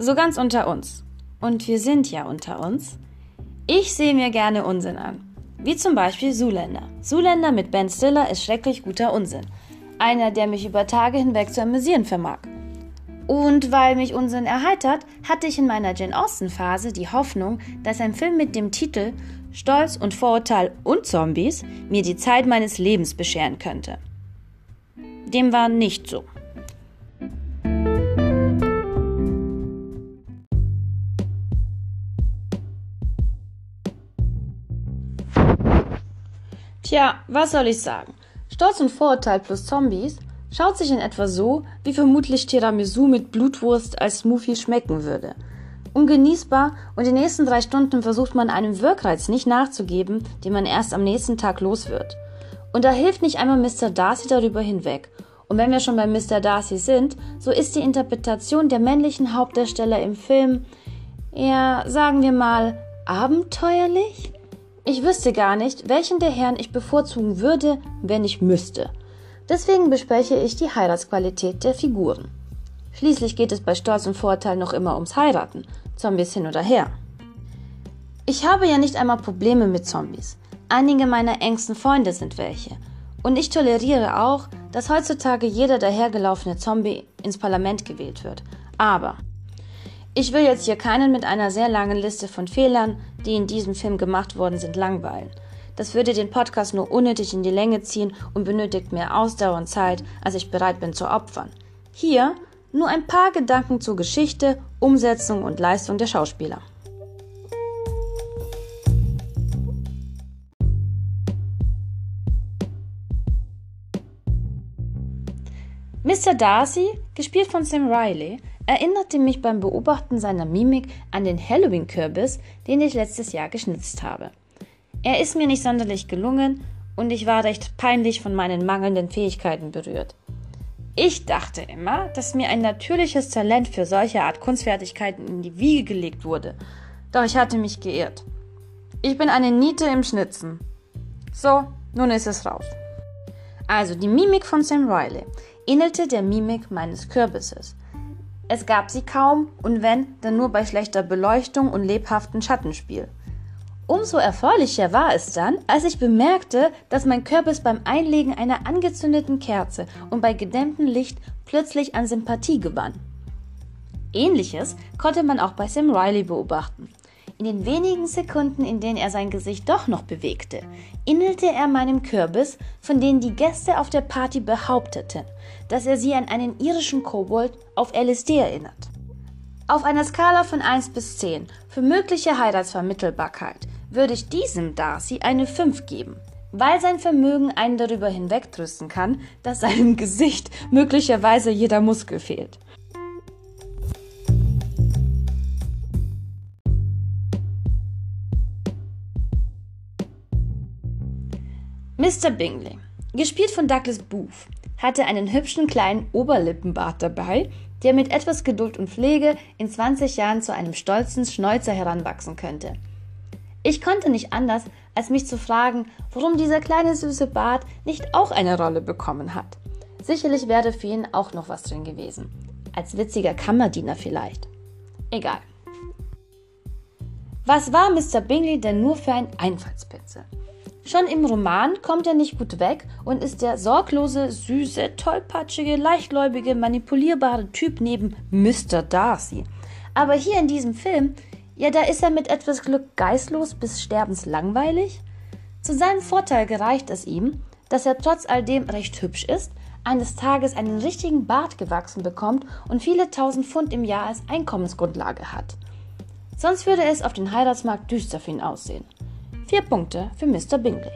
so ganz unter uns. Und wir sind ja unter uns. Ich sehe mir gerne Unsinn an. Wie zum Beispiel Zuländer. Zuländer mit Ben Stiller ist schrecklich guter Unsinn. Einer, der mich über Tage hinweg zu amüsieren vermag. Und weil mich Unsinn erheitert, hatte ich in meiner Jane Austen-Phase die Hoffnung, dass ein Film mit dem Titel Stolz und Vorurteil und Zombies mir die Zeit meines Lebens bescheren könnte. Dem war nicht so. Tja, was soll ich sagen? Stolz und Vorurteil plus Zombies schaut sich in etwa so, wie vermutlich Tiramisu mit Blutwurst als Smoothie schmecken würde. Ungenießbar und die nächsten drei Stunden versucht man einem Wirkreiz nicht nachzugeben, den man erst am nächsten Tag los wird. Und da hilft nicht einmal Mr. Darcy darüber hinweg. Und wenn wir schon bei Mr. Darcy sind, so ist die Interpretation der männlichen Hauptdarsteller im Film eher, sagen wir mal, abenteuerlich? Ich wüsste gar nicht, welchen der Herren ich bevorzugen würde, wenn ich müsste. Deswegen bespreche ich die Heiratsqualität der Figuren. Schließlich geht es bei Stolz und Vorteil noch immer ums Heiraten, Zombies hin oder her. Ich habe ja nicht einmal Probleme mit Zombies. Einige meiner engsten Freunde sind welche. Und ich toleriere auch, dass heutzutage jeder dahergelaufene Zombie ins Parlament gewählt wird. Aber ich will jetzt hier keinen mit einer sehr langen Liste von Fehlern, die in diesem Film gemacht worden sind, langweilen. Das würde den Podcast nur unnötig in die Länge ziehen und benötigt mehr Ausdauer und Zeit, als ich bereit bin zu opfern. Hier nur ein paar Gedanken zur Geschichte, Umsetzung und Leistung der Schauspieler. Mr. Darcy, gespielt von Sam Riley, erinnerte mich beim Beobachten seiner Mimik an den Halloween-Kürbis, den ich letztes Jahr geschnitzt habe. Er ist mir nicht sonderlich gelungen und ich war recht peinlich von meinen mangelnden Fähigkeiten berührt. Ich dachte immer, dass mir ein natürliches Talent für solche Art Kunstfertigkeiten in die Wiege gelegt wurde. Doch ich hatte mich geirrt. Ich bin eine Niete im Schnitzen. So, nun ist es raus. Also, die Mimik von Sam Riley ähnelte der Mimik meines Kürbisses. Es gab sie kaum und wenn, dann nur bei schlechter Beleuchtung und lebhaftem Schattenspiel. Umso erfreulicher war es dann, als ich bemerkte, dass mein Kürbis beim Einlegen einer angezündeten Kerze und bei gedämmtem Licht plötzlich an Sympathie gewann. Ähnliches konnte man auch bei Sam Riley beobachten. In den wenigen Sekunden, in denen er sein Gesicht doch noch bewegte, innelte er meinem Kürbis, von denen die Gäste auf der Party behaupteten, dass er sie an einen irischen Kobold auf LSD erinnert. Auf einer Skala von 1 bis 10 für mögliche Heiratsvermittelbarkeit würde ich diesem Darcy eine 5 geben, weil sein Vermögen einen darüber hinwegtrösten kann, dass seinem Gesicht möglicherweise jeder Muskel fehlt. Mr. Bingley, gespielt von Douglas Booth, hatte einen hübschen kleinen Oberlippenbart dabei, der mit etwas Geduld und Pflege in 20 Jahren zu einem stolzen Schnäuzer heranwachsen könnte. Ich konnte nicht anders, als mich zu fragen, warum dieser kleine süße Bart nicht auch eine Rolle bekommen hat. Sicherlich wäre für ihn auch noch was drin gewesen. Als witziger Kammerdiener vielleicht. Egal. Was war Mr. Bingley denn nur für ein Einfallspitze? Schon im Roman kommt er nicht gut weg und ist der sorglose, süße, tollpatschige, leichtgläubige, manipulierbare Typ neben Mr. Darcy. Aber hier in diesem Film, ja, da ist er mit etwas Glück geistlos bis sterbenslangweilig. Zu seinem Vorteil gereicht es ihm, dass er trotz all dem recht hübsch ist, eines Tages einen richtigen Bart gewachsen bekommt und viele tausend Pfund im Jahr als Einkommensgrundlage hat. Sonst würde es auf den Heiratsmarkt düster für ihn aussehen. Vier Punkte für Mr. Bingley.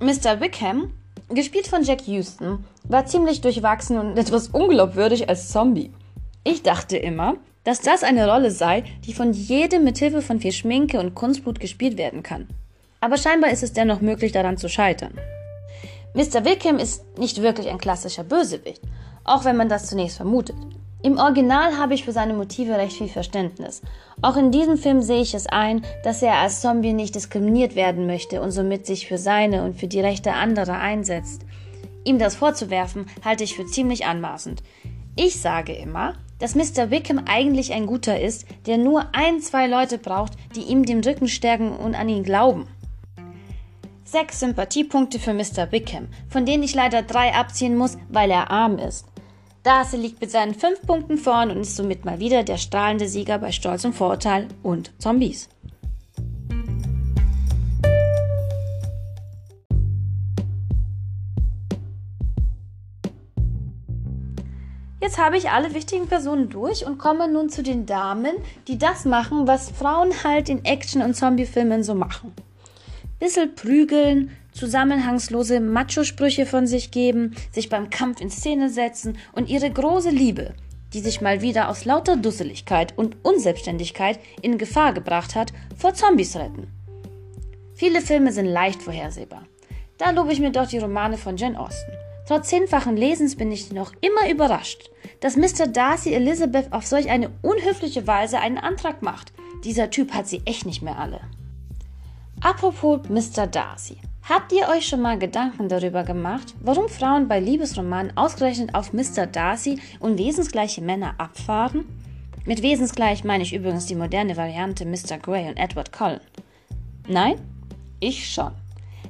Mr. Wickham, gespielt von Jack Houston, war ziemlich durchwachsen und etwas unglaubwürdig als Zombie. Ich dachte immer, dass das eine Rolle sei, die von jedem mit Hilfe von viel Schminke und Kunstblut gespielt werden kann. Aber scheinbar ist es dennoch möglich, daran zu scheitern. Mr. Wickham ist nicht wirklich ein klassischer Bösewicht, auch wenn man das zunächst vermutet. Im Original habe ich für seine Motive recht viel Verständnis. Auch in diesem Film sehe ich es ein, dass er als Zombie nicht diskriminiert werden möchte und somit sich für seine und für die Rechte anderer einsetzt. Ihm das vorzuwerfen, halte ich für ziemlich anmaßend. Ich sage immer, dass Mr. Wickham eigentlich ein guter ist, der nur ein, zwei Leute braucht, die ihm den Rücken stärken und an ihn glauben. Sechs Sympathiepunkte für Mr. Wickham, von denen ich leider drei abziehen muss, weil er arm ist. Darcy liegt mit seinen fünf Punkten vorn und ist somit mal wieder der strahlende Sieger bei Stolz und Vorurteil und Zombies. Jetzt habe ich alle wichtigen Personen durch und komme nun zu den Damen, die das machen, was Frauen halt in Action- und Zombiefilmen so machen. Bissel prügeln, zusammenhangslose Macho-Sprüche von sich geben, sich beim Kampf in Szene setzen und ihre große Liebe, die sich mal wieder aus lauter Dusseligkeit und Unselbstständigkeit in Gefahr gebracht hat, vor Zombies retten. Viele Filme sind leicht vorhersehbar. Da lobe ich mir doch die Romane von Jane Austen. Trotz zehnfachen Lesens bin ich noch immer überrascht, dass Mr. Darcy Elizabeth auf solch eine unhöfliche Weise einen Antrag macht. Dieser Typ hat sie echt nicht mehr alle. Apropos Mr. Darcy. Habt ihr euch schon mal Gedanken darüber gemacht, warum Frauen bei Liebesromanen ausgerechnet auf Mr. Darcy und wesensgleiche Männer abfahren? Mit wesensgleich meine ich übrigens die moderne Variante Mr. Grey und Edward Cullen. Nein? Ich schon.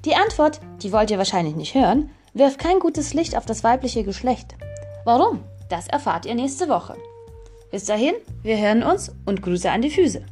Die Antwort, die wollt ihr wahrscheinlich nicht hören, wirft kein gutes Licht auf das weibliche Geschlecht. Warum? Das erfahrt ihr nächste Woche. Bis dahin, wir hören uns und Grüße an die Füße.